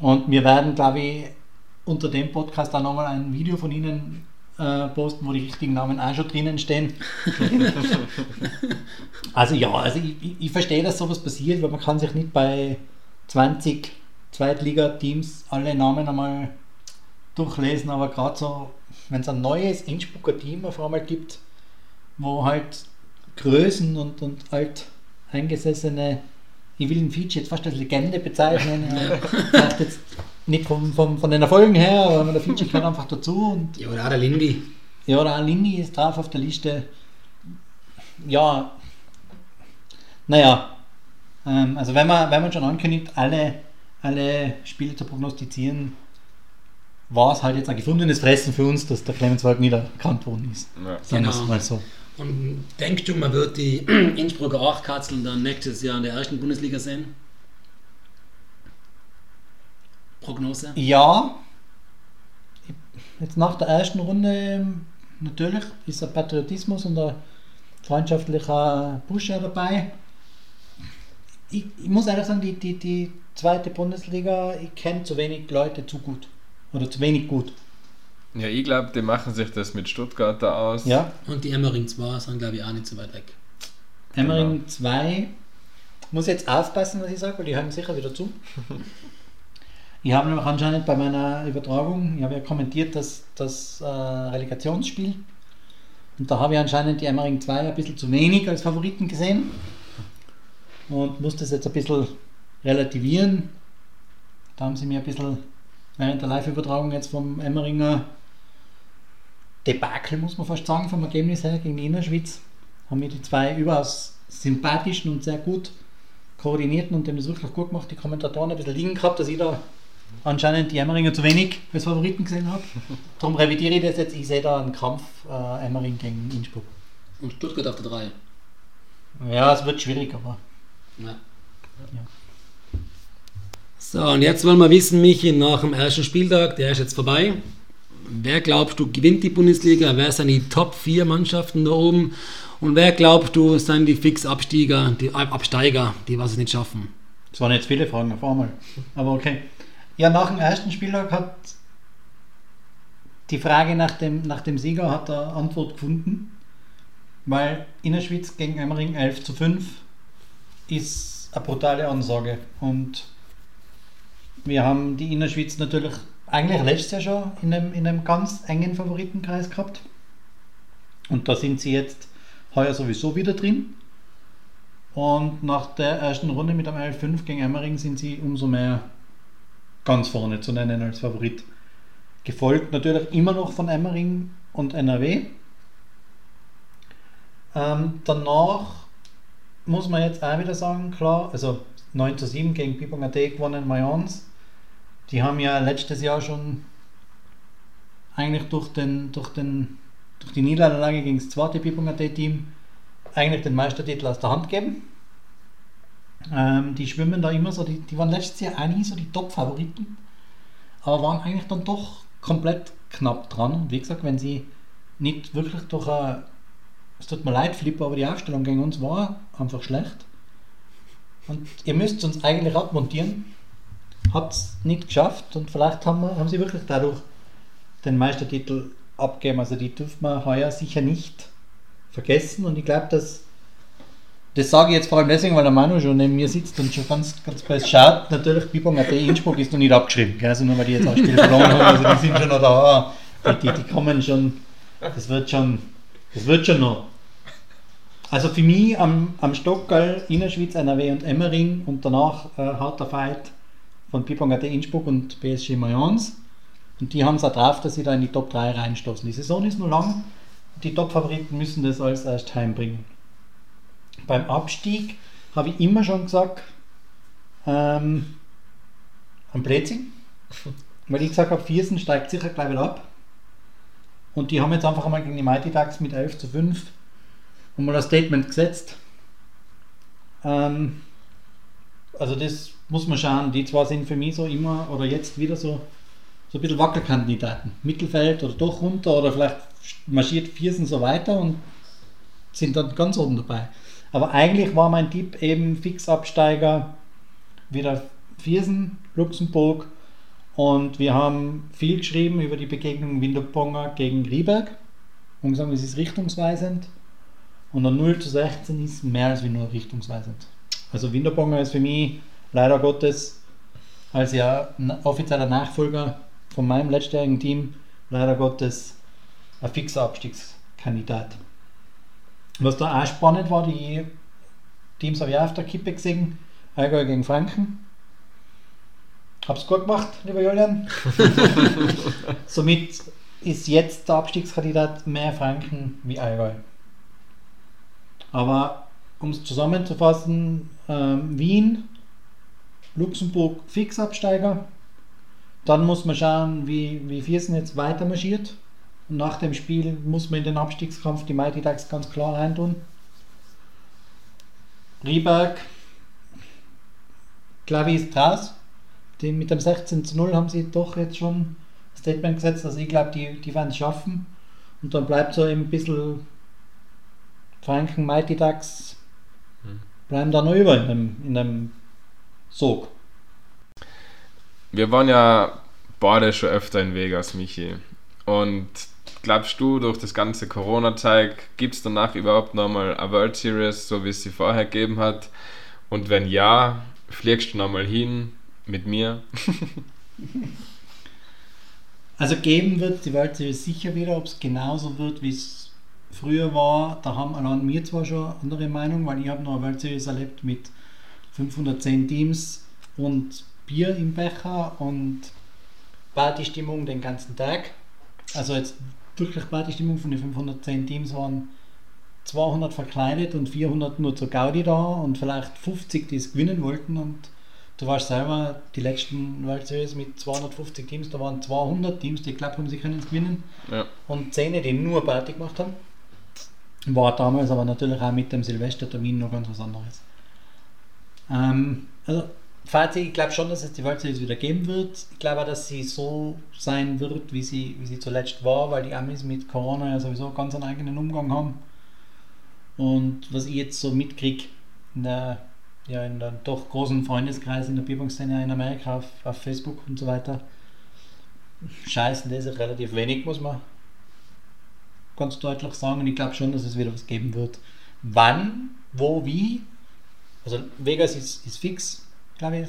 Und wir werden, glaube ich, unter dem Podcast auch nochmal ein Video von Ihnen äh, posten, wo die richtigen Namen auch schon drinnen stehen. also ja, also ich, ich, ich verstehe, dass sowas passiert, weil man kann sich nicht bei 20 Zweitliga-Teams alle Namen einmal durchlesen, aber gerade so, wenn es ein neues Innsbrucker Team auf einmal gibt, wo halt Größen und, und alt eingesessene, ich will den Fiji jetzt fast als Legende bezeichnen, vielleicht jetzt nicht vom, vom, von den Erfolgen her, aber der Fiji gehört einfach dazu und Ja, oder auch der Lindy. ja, der Alindi ist drauf auf der Liste. Ja, naja, ähm, also wenn man, wenn man schon ankündigt, alle, alle Spiele zu prognostizieren, war es halt jetzt ein gefundenes Fressen für uns, dass der Clemens Wald nicht erkannt worden ist. Ja. Sagen Genau. mal so. Und denkst du, man wird die Innsbrucker Achtkatzeln dann nächstes Jahr in der ersten Bundesliga sehen? Prognose? Ja, jetzt nach der ersten Runde natürlich ist ein Patriotismus und ein freundschaftlicher Push ja dabei. Ich, ich muss ehrlich sagen, die, die, die zweite Bundesliga, ich kenne zu wenig Leute zu gut. Oder zu wenig gut. Ja, ich glaube, die machen sich das mit Stuttgarter aus. Ja, Und die Emmering 2 sind, glaube ich, auch nicht so weit weg. Emmering 2 muss jetzt aufpassen, was ich sage, weil die hören sicher wieder zu. Ich habe nämlich anscheinend bei meiner Übertragung, ich habe ja kommentiert, dass das äh, Relegationsspiel und da habe ich anscheinend die Emmering 2 ein bisschen zu wenig als Favoriten gesehen und muss das jetzt ein bisschen relativieren. Da haben sie mir ein bisschen während der Live-Übertragung jetzt vom Emmeringer Debakel, muss man fast sagen, vom Ergebnis her gegen die Innerschwitz, haben mir die zwei überaus sympathischen und sehr gut koordinierten und haben das wirklich gut gemacht, die Kommentatoren ein bisschen liegen gehabt, dass ich da anscheinend die Emmeringer zu wenig als Favoriten gesehen habe. Darum revidiere ich das jetzt, ich sehe da einen Kampf äh, Emmering gegen Innsbruck. Und Stuttgart auf der 3. Ja, es wird schwierig, aber Ja. So, und jetzt wollen wir wissen, Michi, nach dem ersten Spieltag, der ist jetzt vorbei. Wer glaubst du gewinnt die Bundesliga? Wer sind die Top 4 Mannschaften da oben? Und wer glaubst du sind die Fix-Absteiger, die Ab- Absteiger, die was es nicht schaffen? Es waren jetzt viele Fragen auf einmal. Aber okay. Ja, nach dem ersten Spieltag hat die Frage nach dem, nach dem Sieger hat er Antwort gefunden. Weil Innerschwitz gegen Emmering 11 zu 5 ist eine brutale Ansage. Und wir haben die Innerschwitz natürlich eigentlich letztes Jahr schon in einem, in einem ganz engen Favoritenkreis gehabt. Und da sind sie jetzt heuer sowieso wieder drin. Und nach der ersten Runde mit einem 11-5 gegen Emmering sind sie umso mehr ganz vorne zu nennen als Favorit. Gefolgt natürlich immer noch von Emmering und NRW. Ähm, danach muss man jetzt auch wieder sagen, klar, also 9 zu 7 gegen Pipong AT gewonnen, Mayence. Die haben ja letztes Jahr schon eigentlich durch, den, durch, den, durch die Niederlage gegen das zweite Pipong AT Team eigentlich den Meistertitel aus der Hand gegeben. Ähm, die schwimmen da immer so, die, die waren letztes Jahr nie so die Top-Favoriten, aber waren eigentlich dann doch komplett knapp dran. Und wie gesagt, wenn sie nicht wirklich durch ein, es tut mir leid, Flipper, aber die Aufstellung gegen uns war einfach schlecht. Und ihr müsst uns eigentlich abmontieren. Habt es nicht geschafft und vielleicht haben, wir, haben sie wirklich dadurch den Meistertitel abgegeben. Also die dürfen wir heuer sicher nicht vergessen. Und ich glaube, dass das sage ich jetzt vor allem deswegen, weil der Manu schon neben mir sitzt und schon ganz, ganz best schaut. Natürlich, Bibong AT Innsbruck ist noch nicht abgeschrieben. Gell? Also nur weil die jetzt auch Spiel verloren haben, also die sind schon noch da. Die, die, die kommen schon, das wird schon, das wird schon noch. Also für mich am, am Stockerl, Innerschwitz, NRW und Emmering und danach äh, harter Fight von Pipong AT Innsbruck und PSG Mayence. Und die haben es auch drauf, dass sie da in die Top 3 reinstoßen. Die Saison ist noch lang. Die Top-Favoriten müssen das als erst heimbringen. Beim Abstieg habe ich immer schon gesagt, ähm, am Plätzing. Weil ich gesagt habe, Viersen steigt sicher gleich wieder ab. Und die haben jetzt einfach einmal gegen die Mighty Ducks mit 11 zu 5 und mal ein Statement gesetzt. Ähm, also das muss man schauen. Die zwei sind für mich so immer oder jetzt wieder so, so ein bisschen Wackelkandidaten. Mittelfeld oder doch runter oder vielleicht marschiert Viersen so weiter und sind dann ganz oben dabei. Aber eigentlich war mein Tipp eben Fixabsteiger wieder Viersen, Luxemburg und wir haben viel geschrieben über die Begegnung Winterbonger gegen Rieberg und gesagt, es ist richtungsweisend und ein 0 zu 16 ist mehr als nur richtungsweisend. Also Winterbonger ist für mich leider Gottes als ja offizieller Nachfolger von meinem letztjährigen Team leider Gottes ein fixer Abstiegskandidat. Was da auch spannend war, die Teams habe ich auch auf der Kippe gesehen. Allgäu gegen Franken. Hab's gut gemacht, lieber Julian. Somit ist jetzt der Abstiegskandidat mehr Franken wie Allgäu. Aber um es zusammenzufassen, ähm, Wien, Luxemburg Fixabsteiger. Dann muss man schauen, wie, wie Viersen jetzt weiter marschiert. Und nach dem Spiel muss man in den Abstiegskampf die Mighty Ducks ganz klar reintun. Rieberg, Klavi ist raus. Die, mit dem 16 zu 0 haben sie doch jetzt schon ein Statement gesetzt. Also ich glaube, die, die werden es schaffen. Und dann bleibt so ein bisschen Franken, Mighty Ducks hm. bleiben da noch über in dem, in dem Sog. Wir waren ja beide schon öfter in Vegas, Michi. Und glaubst du, durch das ganze Corona-Zeug gibt es danach überhaupt nochmal eine World Series, so wie es sie vorher gegeben hat? Und wenn ja, fliegst du nochmal hin mit mir? also geben wird die Series sicher wieder, ob es genauso wird, wie es früher war. Da haben allein mir zwar schon andere Meinung, weil ich habe noch eine World Series erlebt mit 510 Teams und Bier im Becher und Partystimmung den ganzen Tag. Also jetzt wirklich Partystimmung von den 510 Teams waren 200 verkleidet und 400 nur zur Gaudi da und vielleicht 50, die es gewinnen wollten und du warst selber die letzten World Series mit 250 Teams, da waren 200 Teams, die geglaubt haben, sie können es gewinnen ja. und 10, die nur Party gemacht haben. War damals aber natürlich auch mit dem Silvestertermin noch ganz was anderes. Ähm, also Fazit, ich glaube schon, dass es die World Series wieder geben wird. Ich glaube auch, dass sie so sein wird, wie sie, wie sie zuletzt war, weil die Amis mit Corona ja sowieso ganz einen eigenen Umgang haben. Und was ich jetzt so mitkriege in der, ja, in der doch großen Freundeskreis in der Bierbankszene in Amerika auf, auf Facebook und so weiter, scheißen das ist relativ wenig, muss man ganz deutlich sagen. Und ich glaube schon, dass es wieder was geben wird. Wann, wo, wie. Also Vegas ist, ist fix glaube ich.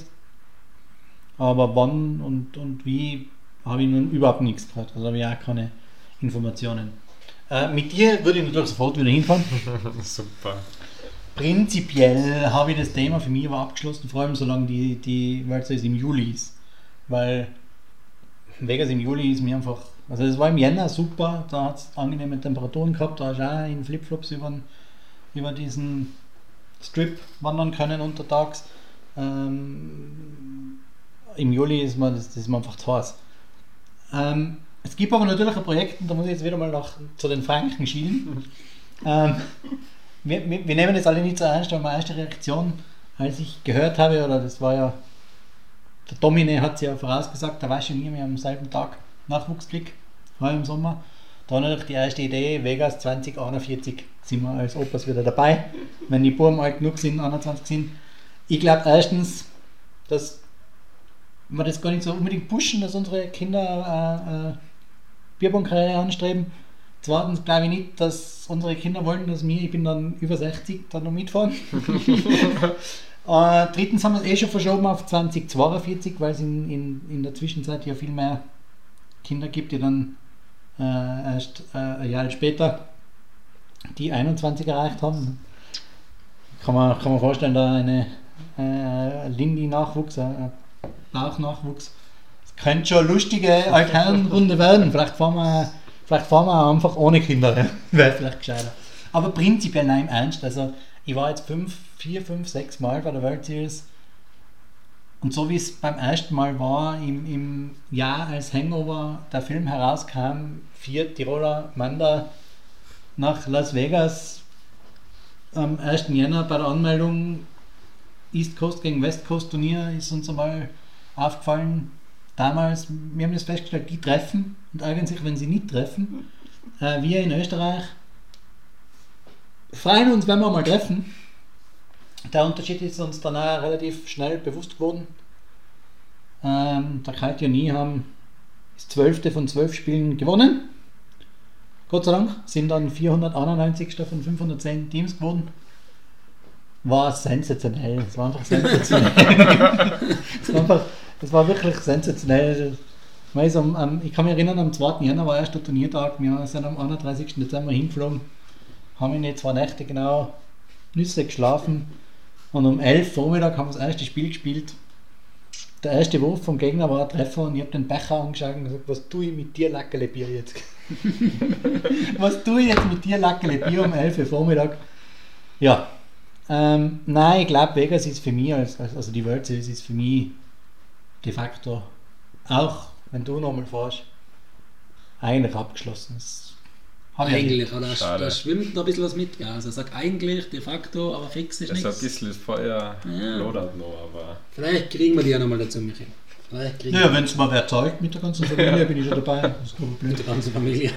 Aber wann und, und wie habe ich nun überhaupt nichts gehört. Also habe ich auch keine Informationen. Äh, mit dir würde ich natürlich sofort wieder hinfahren. Super. Prinzipiell habe ich das Thema für mich aber abgeschlossen, vor allem solange die, die World Series im Juli ist. Weil Vegas im Juli ist mir einfach. Also es war im Jänner super, da hat es angenehme Temperaturen gehabt, da hast du auch in Flipflops über, über diesen Strip wandern können untertags. Ähm, Im Juli ist mir das, das ist mir einfach zu heiß. Ähm, es gibt aber natürlich ein Projekt, und da muss ich jetzt wieder mal nach, zu den Franken schielen. ähm, wir, wir, nehmen das alle nicht so ernst, aber meine erste Reaktion, als ich gehört habe, oder das war ja, der Domine hat es ja vorausgesagt, da weiß ich nie mehr am selben Tag Nachwuchskrieg, heuer im Sommer. Da war natürlich die erste Idee, Vegas 2041 sind wir als Opas wieder dabei, wenn die Buben alt genug sind, 21 sind. Ich glaube erstens, dass wir das gar nicht so unbedingt pushen, dass unsere Kinder äh, äh, anstreben. Zweitens glaube ich nicht, dass unsere Kinder wollen, dass wir, ich bin dann über 60, dann noch mitfahren. äh, drittens haben wir es eh schon verschoben auf 2042, weil es in, in, in der Zwischenzeit ja viel mehr Kinder gibt, die dann äh, erst äh, ein Jahr später die 21 erreicht haben. Kann man, kann man vorstellen, da eine äh, Lindy-Nachwuchs, ein Bauchnachwuchs. Das könnte schon eine lustige Altherrenrunde werden. Vielleicht fahren wir, vielleicht fahren wir einfach ohne Kinder. Wäre vielleicht gescheiter. Aber prinzipiell nein, im Ernst. Also, ich war jetzt fünf, vier, fünf, sechs Mal bei der World Series. Und so wie es beim ersten Mal war, im, im Jahr als Hangover der Film herauskam, vier Tiroler Manda nach Las Vegas am 1. Jänner bei der Anmeldung East Coast gegen West Coast Turnier ist uns einmal aufgefallen, damals, wir haben das festgestellt, die treffen und ärgern sich, wenn sie nicht treffen. Äh, wir in Österreich freuen uns, wenn wir mal treffen. Der Unterschied ist uns dann auch relativ schnell bewusst geworden. Ähm, der Kalt und ich haben das 12. von 12 Spielen gewonnen. Gott sei Dank sind dann 491. von 510 Teams geworden war sensationell. Es war einfach sensationell. es, war war wirklich sensationell. Ich, um, um, ich kann mich erinnern, am 2. Jänner war erst der Turniertag. Wir sind am 31. Dezember hingeflogen, haben in zwei Nächte genau Nüsse geschlafen und um 11 Uhr Vormittag haben wir das erste Spiel gespielt. Der erste Wurf vom Gegner war ein Treffer und ich habe den Becher angeschaut und gesagt, was tue ich mit dir, Lackele Bier jetzt? was tue ich jetzt mit dir, Lackele Bier um 11 Uhr Vormittag? Ja, ähm, nein, ich glaube, Vegas ist für mich, als, also die World Series ist für mich de facto, auch wenn du nochmal fährst, eigentlich abgeschlossen. Das eigentlich, ja da, da, schwimmt noch ein bisschen was mit. Ja. Also sag eigentlich, de facto, aber fix ist nichts. Das ist ein bisschen das Feuer ja. lodert noch, aber... Vielleicht kriegen wir die ja nochmal dazu, Michael. Ja, wenn es mal wer zahlt mit der ganzen Familie, bin ich schon dabei. Mit der ganzen Familie.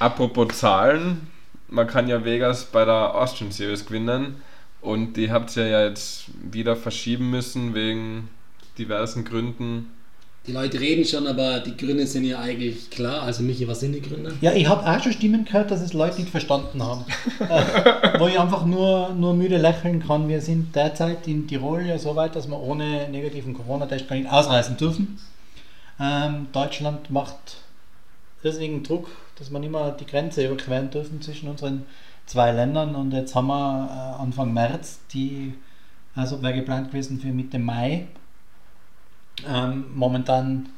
Apropos Zahlen, man kann ja Vegas bei der Austrian Series gewinnen und die habt ihr ja jetzt wieder verschieben müssen wegen diversen Gründen. Die Leute reden schon, aber die Gründe sind ja eigentlich klar. Also Michi, was sind die Gründe? Ja, ich habe auch schon Stimmen gehört, dass es Leute nicht verstanden haben. äh, wo ich einfach nur, nur müde lächeln kann. Wir sind derzeit in Tirol ja so weit, dass wir ohne negativen Corona-Test gar nicht ausreisen dürfen. Ähm, Deutschland macht irrsinnigen Druck dass wir nicht mehr die Grenze überqueren dürfen zwischen unseren zwei Ländern. Und jetzt haben wir äh, Anfang März, die, also wäre geplant gewesen für Mitte Mai. Ähm, momentan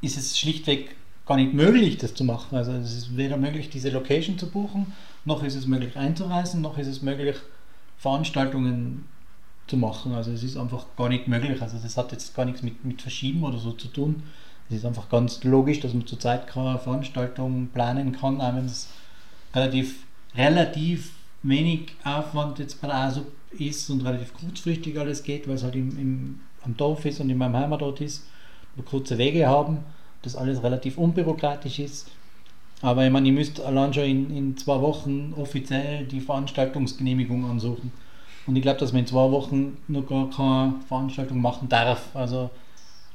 ist es schlichtweg gar nicht möglich, das zu machen. Also es ist weder möglich, diese Location zu buchen, noch ist es möglich einzureisen, noch ist es möglich, Veranstaltungen zu machen. Also es ist einfach gar nicht möglich. Also das hat jetzt gar nichts mit, mit Verschieben oder so zu tun. Es ist einfach ganz logisch, dass man zurzeit keine Veranstaltung planen kann, auch wenn es relativ, relativ wenig Aufwand jetzt bei der ASUP ist und relativ kurzfristig alles geht, weil es halt im, im, am Dorf ist und in meinem Heimatort ist, wir kurze Wege haben, das alles relativ unbürokratisch ist. Aber ich meine, ich müsste allein schon in, in zwei Wochen offiziell die Veranstaltungsgenehmigung ansuchen. Und ich glaube, dass man in zwei Wochen noch gar keine Veranstaltung machen darf. Also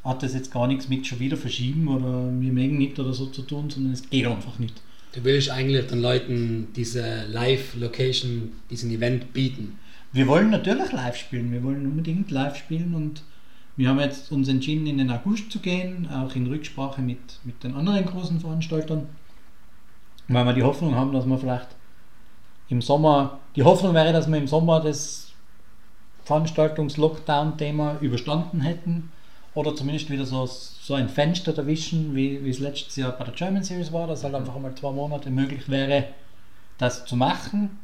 hat das jetzt gar nichts mit schon wieder verschieben oder wir mögen nicht oder so zu tun, sondern es geht einfach nicht. Du willst eigentlich den Leuten diese Live-Location, diesen Event bieten? Wir wollen natürlich live spielen, wir wollen unbedingt live spielen und wir haben jetzt uns entschieden, in den August zu gehen, auch in Rücksprache mit, mit den anderen großen Veranstaltern, weil wir die Hoffnung haben, dass wir vielleicht im Sommer, die Hoffnung wäre, dass wir im Sommer das Veranstaltungs-Lockdown-Thema überstanden hätten oder zumindest wieder so, so ein Fenster erwischen, wie, wie es letztes Jahr bei der German Series war, dass halt einfach einmal zwei Monate möglich wäre, das zu machen.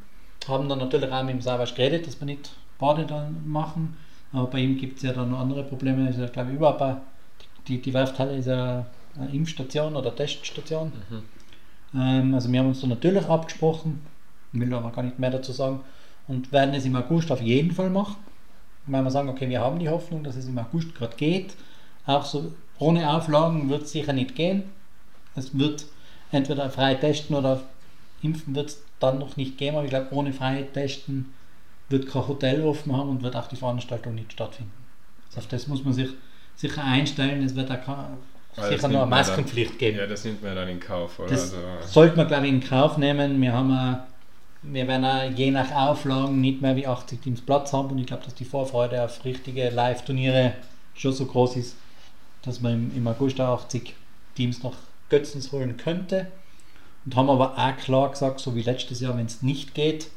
Haben dann natürlich auch mit dem Savas geredet, dass wir nicht beide dann machen, aber bei ihm gibt es ja dann noch andere Probleme, ist ja glaube ich überhaupt die, die Werfthalle ist ja eine Impfstation oder Teststation. Ähm, also wir haben uns da natürlich abgesprochen, will aber gar nicht mehr dazu sagen und werden es im August auf jeden Fall machen. Weil wir sagen, okay, wir haben die Hoffnung, dass es im August gerade geht. Auch so ohne Auflagen wird es sicher nicht gehen. Es wird entweder frei testen oder impfen wird es dann noch nicht gehen, aber ich glaube, ohne frei testen wird kein Hotel offen haben und wird auch die Veranstaltung nicht stattfinden. Also auf das muss man sich sicher einstellen. Es wird auch keine, das sicher noch eine man dann- Maskenpflicht geben. Ja, das nimmt man dann in Kauf, oder? Das also, sollte man, glaube ich, in Kauf nehmen. Wir, haben auch, wir werden auch je nach Auflagen nicht mehr wie 80 Teams Platz haben und ich glaube, dass die Vorfreude auf richtige Live-Turniere schon so groß ist, dass man im, im August auch 80 Teams nach Götzens holen könnte. Und haben aber auch klar gesagt, so wie letztes Jahr, wenn es nicht geht,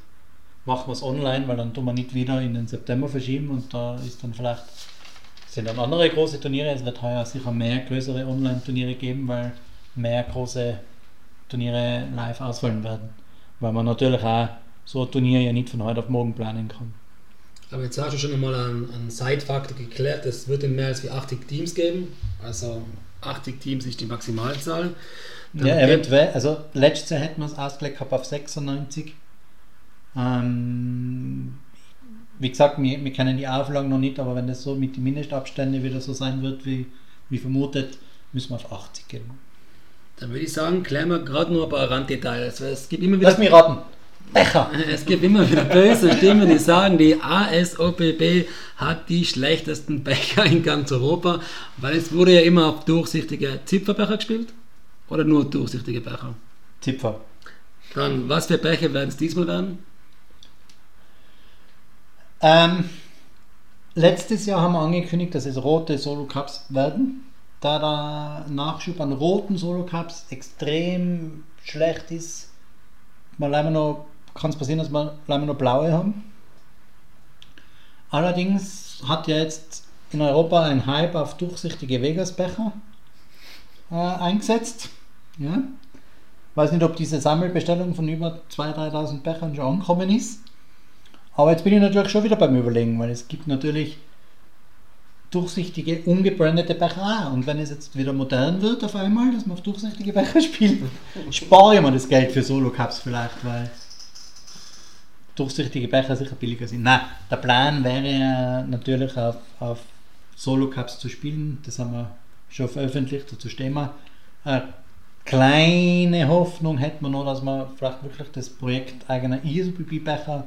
machen wir es online, weil dann tun wir nicht wieder in den September verschieben und da ist dann vielleicht sind dann andere große Turniere. Es wird heuer sicher mehr größere Online-Turniere geben, weil mehr große Turniere live ausfallen werden. Weil man natürlich auch so ein Turnier ja nicht von heute auf morgen planen kann. Aber jetzt hast du schon einmal einen, einen Side-Faktor geklärt. Es wird in mehr als wie 80 Teams geben. Also 80 Teams ist die Maximalzahl. Dann Ja, eventuell. Also letztes Jahr hätten wir es ausgelegt auf 96. Ähm, wie gesagt, wir, wir kennen die Auflagen noch nicht, aber wenn das so mit den Mindestabständen wieder so sein wird, wie, wie vermutet, müssen wir auf 80 gehen. Dann würde ich sagen, klären wir gerade nur ein paar Randdetails. Es gibt immer wieder Lass mich raten. Becher! Es gibt immer wieder böse Stimmen, die sagen, die ASOPB hat die schlechtesten Becher in ganz Europa, weil es wurde ja immer auf durchsichtige Zipferbecher gespielt oder nur durchsichtige Becher. Zipfer. Dann, was für Becher werden es diesmal werden? Ähm, letztes Jahr haben wir angekündigt, dass es rote Solo Cups werden. Da der Nachschub an roten Solo Cups extrem schlecht ist, kann es passieren, dass wir leider noch blaue haben. Allerdings hat ja jetzt in Europa ein Hype auf durchsichtige Vegas-Becher äh, eingesetzt. Ja. Weiß nicht, ob diese Sammelbestellung von über 2.000, 3.000 Bechern schon angekommen ist. Aber jetzt bin ich natürlich schon wieder beim Überlegen, weil es gibt natürlich durchsichtige, ungebrandete Becher auch. Und wenn es jetzt wieder modern wird auf einmal, dass man auf durchsichtige Becher spielt, spare ich mir das Geld für Solo-Cups vielleicht, weil durchsichtige Becher sicher billiger sind. Nein, der Plan wäre natürlich auf, auf Solo-Cups zu spielen. Das haben wir schon veröffentlicht, dazu stehen wir. Eine kleine Hoffnung hätten wir noch, dass wir vielleicht wirklich das Projekt eigener ISOBB-Becher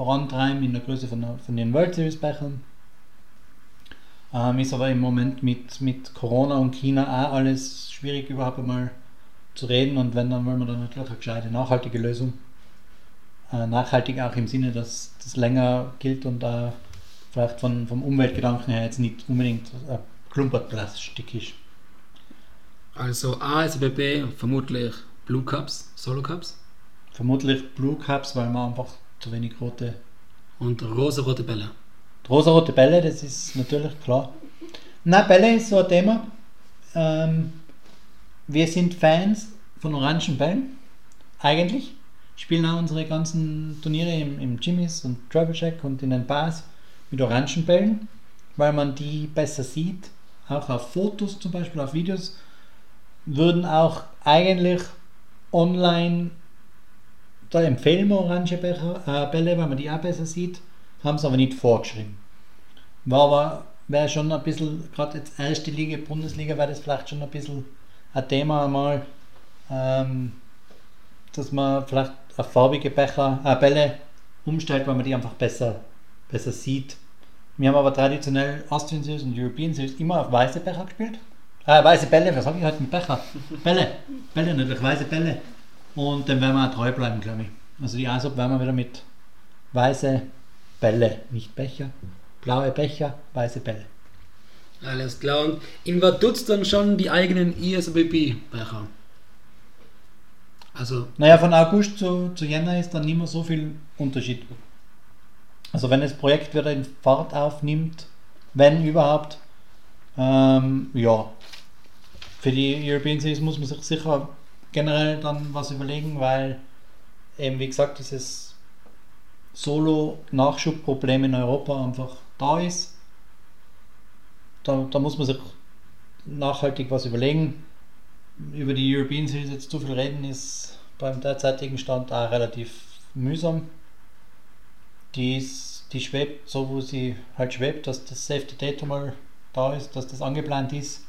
vorantreiben in der Größe von, von den World Series Bechern. Ähm, ist aber im Moment mit, mit Corona und China auch alles schwierig überhaupt einmal zu reden und wenn, dann wollen wir dann natürlich eine gescheite, nachhaltige Lösung. Äh, nachhaltig auch im Sinne, dass das länger gilt und äh, vielleicht von, vom Umweltgedanken her jetzt nicht unbedingt ein Klumpert Plastik ist. Also ASBB vermutlich Blue Cups, Solo Cups Vermutlich Blue Cups, weil man einfach zu wenig rote und rosa-rote Bälle. Rosarote Bälle, das ist natürlich klar. Na, Bälle ist so ein Thema. Ähm, wir sind Fans von orangen Bällen. Eigentlich. Spielen auch unsere ganzen Turniere im, im Jimmys und Travel Check und in den Bars mit orangen Bällen, weil man die besser sieht. Auch auf Fotos zum Beispiel, auf Videos. Würden auch eigentlich online, da empfehlen wir orange Becher, äh, Bälle, weil man die auch besser sieht haben es aber nicht vorgeschrieben. War aber, wäre schon ein bisschen, gerade jetzt erste Liga, Bundesliga, wäre das vielleicht schon ein bisschen ein Thema einmal, ähm, dass man vielleicht auf farbige Becher, äh, Bälle umstellt, weil man die einfach besser, besser sieht. Wir haben aber traditionell Austrian Series und European Series immer auf weiße Becher gespielt. Äh, weiße Bälle, was habe ich heute mit Becher? Bälle, Bälle natürlich, weiße Bälle. Und dann werden wir auch treu bleiben, glaube ich. Also die ASOP werden wir wieder mit weiße Bälle, nicht Becher. Blaue Becher, weiße Bälle. Alles klar. Und in was tut's dann schon die eigenen ISBB-Becher? Also, Naja, von August zu, zu Jänner ist dann nicht mehr so viel Unterschied. Also wenn das Projekt wieder in Fahrt aufnimmt, wenn überhaupt, ähm, ja, für die European Series muss man sich sicher generell dann was überlegen, weil eben wie gesagt dieses Solo-Nachschubproblem in Europa einfach da ist. Da, da muss man sich nachhaltig was überlegen. Über die European Series jetzt zu viel reden ist beim derzeitigen Stand auch relativ mühsam. Die, ist, die schwebt so, wo sie halt schwebt, dass das Safety Date mal da ist, dass das angeplant ist.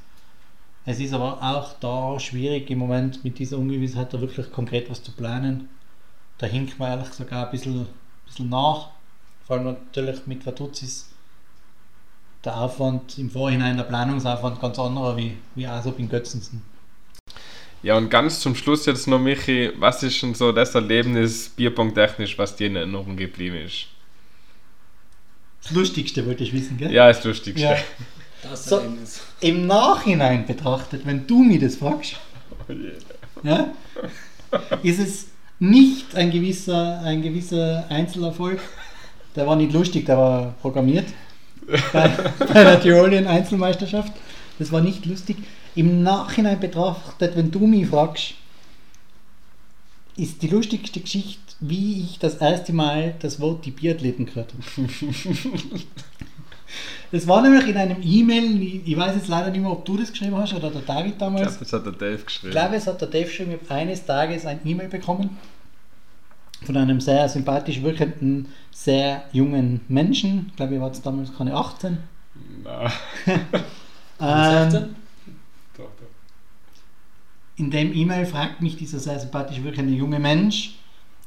Es ist aber auch da schwierig im Moment mit dieser Ungewissheit da wirklich konkret was zu planen. Da hinkt man ehrlich gesagt auch ein bisschen, bisschen nach. Vor allem natürlich mit Vatuzis der Aufwand im Vorhinein, der Planungsaufwand ganz anderer wie, wie Asop in Götzensen. Ja, und ganz zum Schluss jetzt noch, Michi, was ist denn so das Erlebnis bierpunkttechnisch, was dir in Erinnerung geblieben ist? Das Lustigste wollte ich wissen, gell? Ja, das Lustigste. Ja. das So. Erlebnis. Im Nachhinein betrachtet, wenn du mir das fragst, Oh je. ja, ist es nicht ein gewisser, ein gewisser Einzelerfolg. Der war nicht lustig, der war programmiert bei, bei der Tirolian Einzelmeisterschaft. Das war nicht lustig. Im Nachhinein betrachtet, wenn du mich fragst, ist die lustigste Geschichte, wie ich das erste Mal das Wort die Biathleten gehört habe. Das war nämlich in einem E-Mail, ich- ich weiß jetzt leider nicht mehr, ob du das geschrieben hast oder der David Ich damals. glaube, das hat der Dave geschrieben. Ich glaube, es hat der Dave schon eines Tages ein E-Mail bekommen von einem sehr sympathisch wirkenden, sehr jungen Menschen. Ich glaube, ich war jetzt damals keine 18. Na, Ähm, doch, doch. in dem E-Mail fragt mich dieser sehr sympathisch wirkende junge Mensch,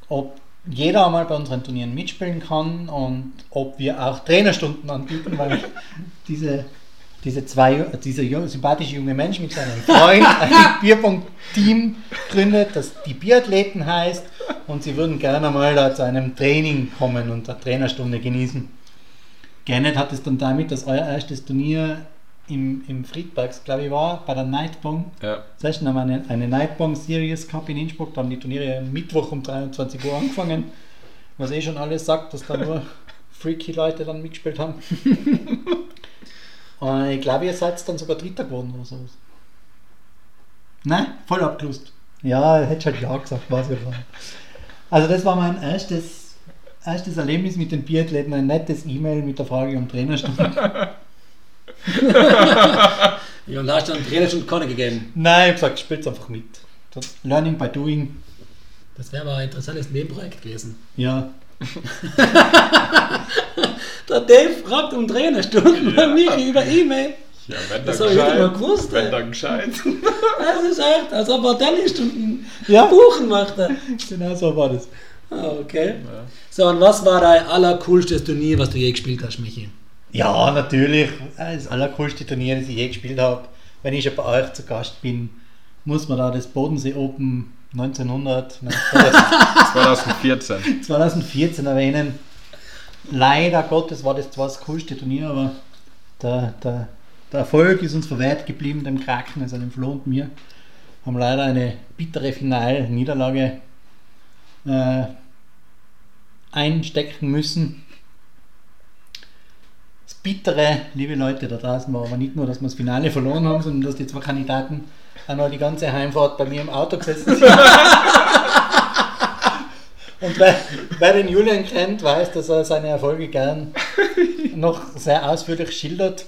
ob jeder einmal bei unseren Turnieren mitspielen kann und ob wir auch Trainerstunden anbieten, weil diese, diese zwei, dieser sympathische junge Mensch mit seinem Freund ein Bierpunkt-Team gründet, das die Biathleten heißt und sie würden gerne mal da zu einem Training kommen und eine Trainerstunde genießen. Geendet hat es dann damit, dass euer erstes Turnier im, im Friedbergs, glaube ich, war, bei der Nightbong. Ja. Session haben wir eine, eine Nightbong Series Cup in Innsbruck, da haben die Turniere Mittwoch um 23 Uhr angefangen. Was eh schon alles sagt, dass da nur freaky Leute dann mitgespielt haben. Und ich glaube, ihr seid dann sogar Dritter geworden oder sowas. Nein, voll abgelust. Ja, hätte halt ja gesagt, was wir waren. Also das war mein erstes, erstes Erlebnis mit den Biathleten, ein nettes E-Mail mit der Frage um Trainerstunde. Ja, und da hast du dann Trainer schon keine gegeben. Nein, ich habe gesagt, spielt einfach mit. Das Learning by doing. Das wäre aber ein interessantes Nebenprojekt gewesen. Ja, Der Dave fragt um Trainerstunden bei mich über E-Mail. Ja, wenn Das hab ich nicht mal gescheit. gewusst, Wenn dann gescheit. Das ist echt, als ob er Tennisstunden Ja. buchen möchte. genau so war das. Ah, okay. So, und was war dein allercoolstes Turnier, was du je gespielt hast, Michi? Ja, natürlich. Das allercoolste Turnier, das ich je gespielt habe. Wenn ich schon bei euch zu Gast bin, muss man da das Bodensee Open 1900, nein, 2014. 2014 erwähnen. Leider Gottes war das zwar das coolste Turnier, aber der, der, der Erfolg ist uns verwehrt geblieben, dem Kraken, also dem Flo und mir. Haben leider eine bittere Finalniederlage äh, einstecken müssen. Bittere, liebe Leute da draußen, war aber nicht nur, dass wir das Finale verloren haben, sondern dass die zwei Kandidaten auch noch die ganze Heimfahrt bei mir im Auto gesessen sind. Und wer, wer den Julian kennt, weiß, dass er seine Erfolge gern noch sehr ausführlich schildert.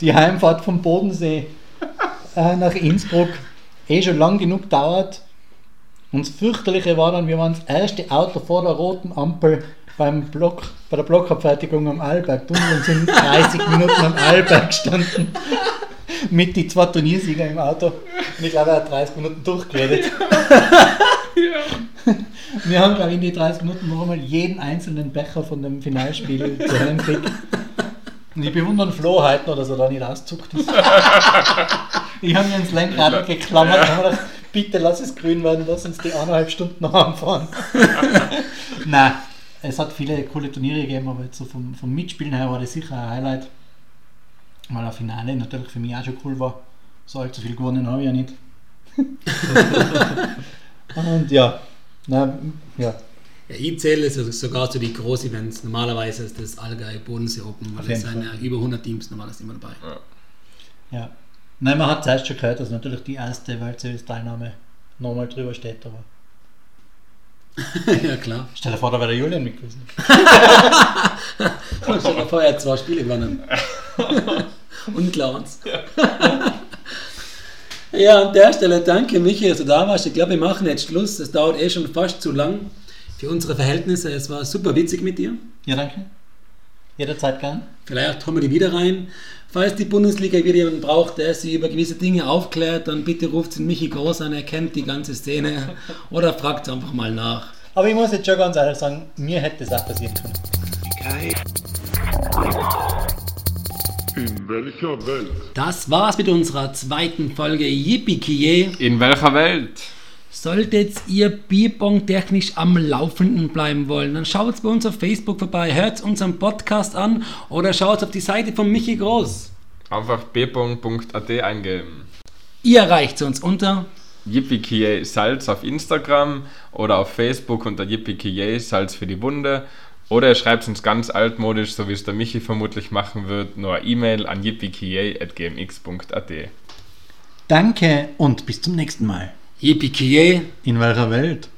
Die Heimfahrt vom Bodensee äh, nach Innsbruck eh schon lang genug dauert. Und das fürchterliche war dann, wir waren das erste Auto vor der roten Ampel beim Block, bei der Blockabfertigung am Arlberg-Tunnel und sind 30 Minuten am Arlberg gestanden. Mit die zwei Turniersieger im Auto. Und ich glaube, er hat 30 Minuten durchgeredet. Wir haben, glaube ich, in die 30 Minuten noch einmal jeden einzelnen Becher von dem Finalspiel zu hören gekriegt. Und ich bewundere Flo heute noch, dass er da nicht auszuckt ist. Ich habe mir ins Lenkrad geklammert und habe gedacht, bitte lass es grün werden, lass uns die eineinhalb Stunden noch anfahren. Nein, es hat viele coole Turniere gegeben, aber jetzt so vom, vom Mitspielen her war das sicher ein Highlight. Weil ein Finale natürlich für mich auch schon cool war. So allzu viel gewonnen habe ich ja nicht. Und ja, na, ja, Ja, ich zähle so- sogar zu die Groß-Events. Normalerweise ist das Allgäu Bodensee Open, weil es sind ja über 100 Teams normalerweise immer dabei. ja. Nein, man hat zuerst schon gehört, dass natürlich die erste World Series Teilnahme nochmal drüber steht, aber ja, klar. stell dir vor, da wäre der Julian mit gewesen. Und schon vorher zwei Spiele gewonnen. Und Clowns. Ja, an der Stelle danke Michi, dass du da warst. Ich glaube, wir machen jetzt Schluss. Es dauert eh schon fast zu lang für unsere Verhältnisse. Es war super witzig mit dir. Ja, danke. Jederzeit gern. Vielleicht holen wir die wieder rein. Falls die Bundesliga wieder jemanden braucht, der sie über gewisse Dinge aufklärt, dann bitte ruft den Michi Groß an, er kennt die ganze Szene. Oder fragt einfach mal nach. Aber ich muss jetzt schon ganz ehrlich sagen, mir hätte es auch passieren können. In welcher Welt? Das war's mit unserer zweiten Folge Yippie In welcher Welt? Solltet ihr Bierpong technisch am Laufenden bleiben wollen, dann schaut bei uns auf Facebook vorbei, hört unseren Podcast an oder schaut auf die Seite von Michi Groß. Einfach bpong.at eingeben. Ihr erreicht uns unter Yippie Salz auf Instagram oder auf Facebook unter Yippie Salz für die Wunde. Oder ihr schreibt uns ganz altmodisch, so wie es der Michi vermutlich machen wird, nur eine E-Mail an yippie.gmx.at. Danke und bis zum nächsten Mal. Yippie In welcher Welt?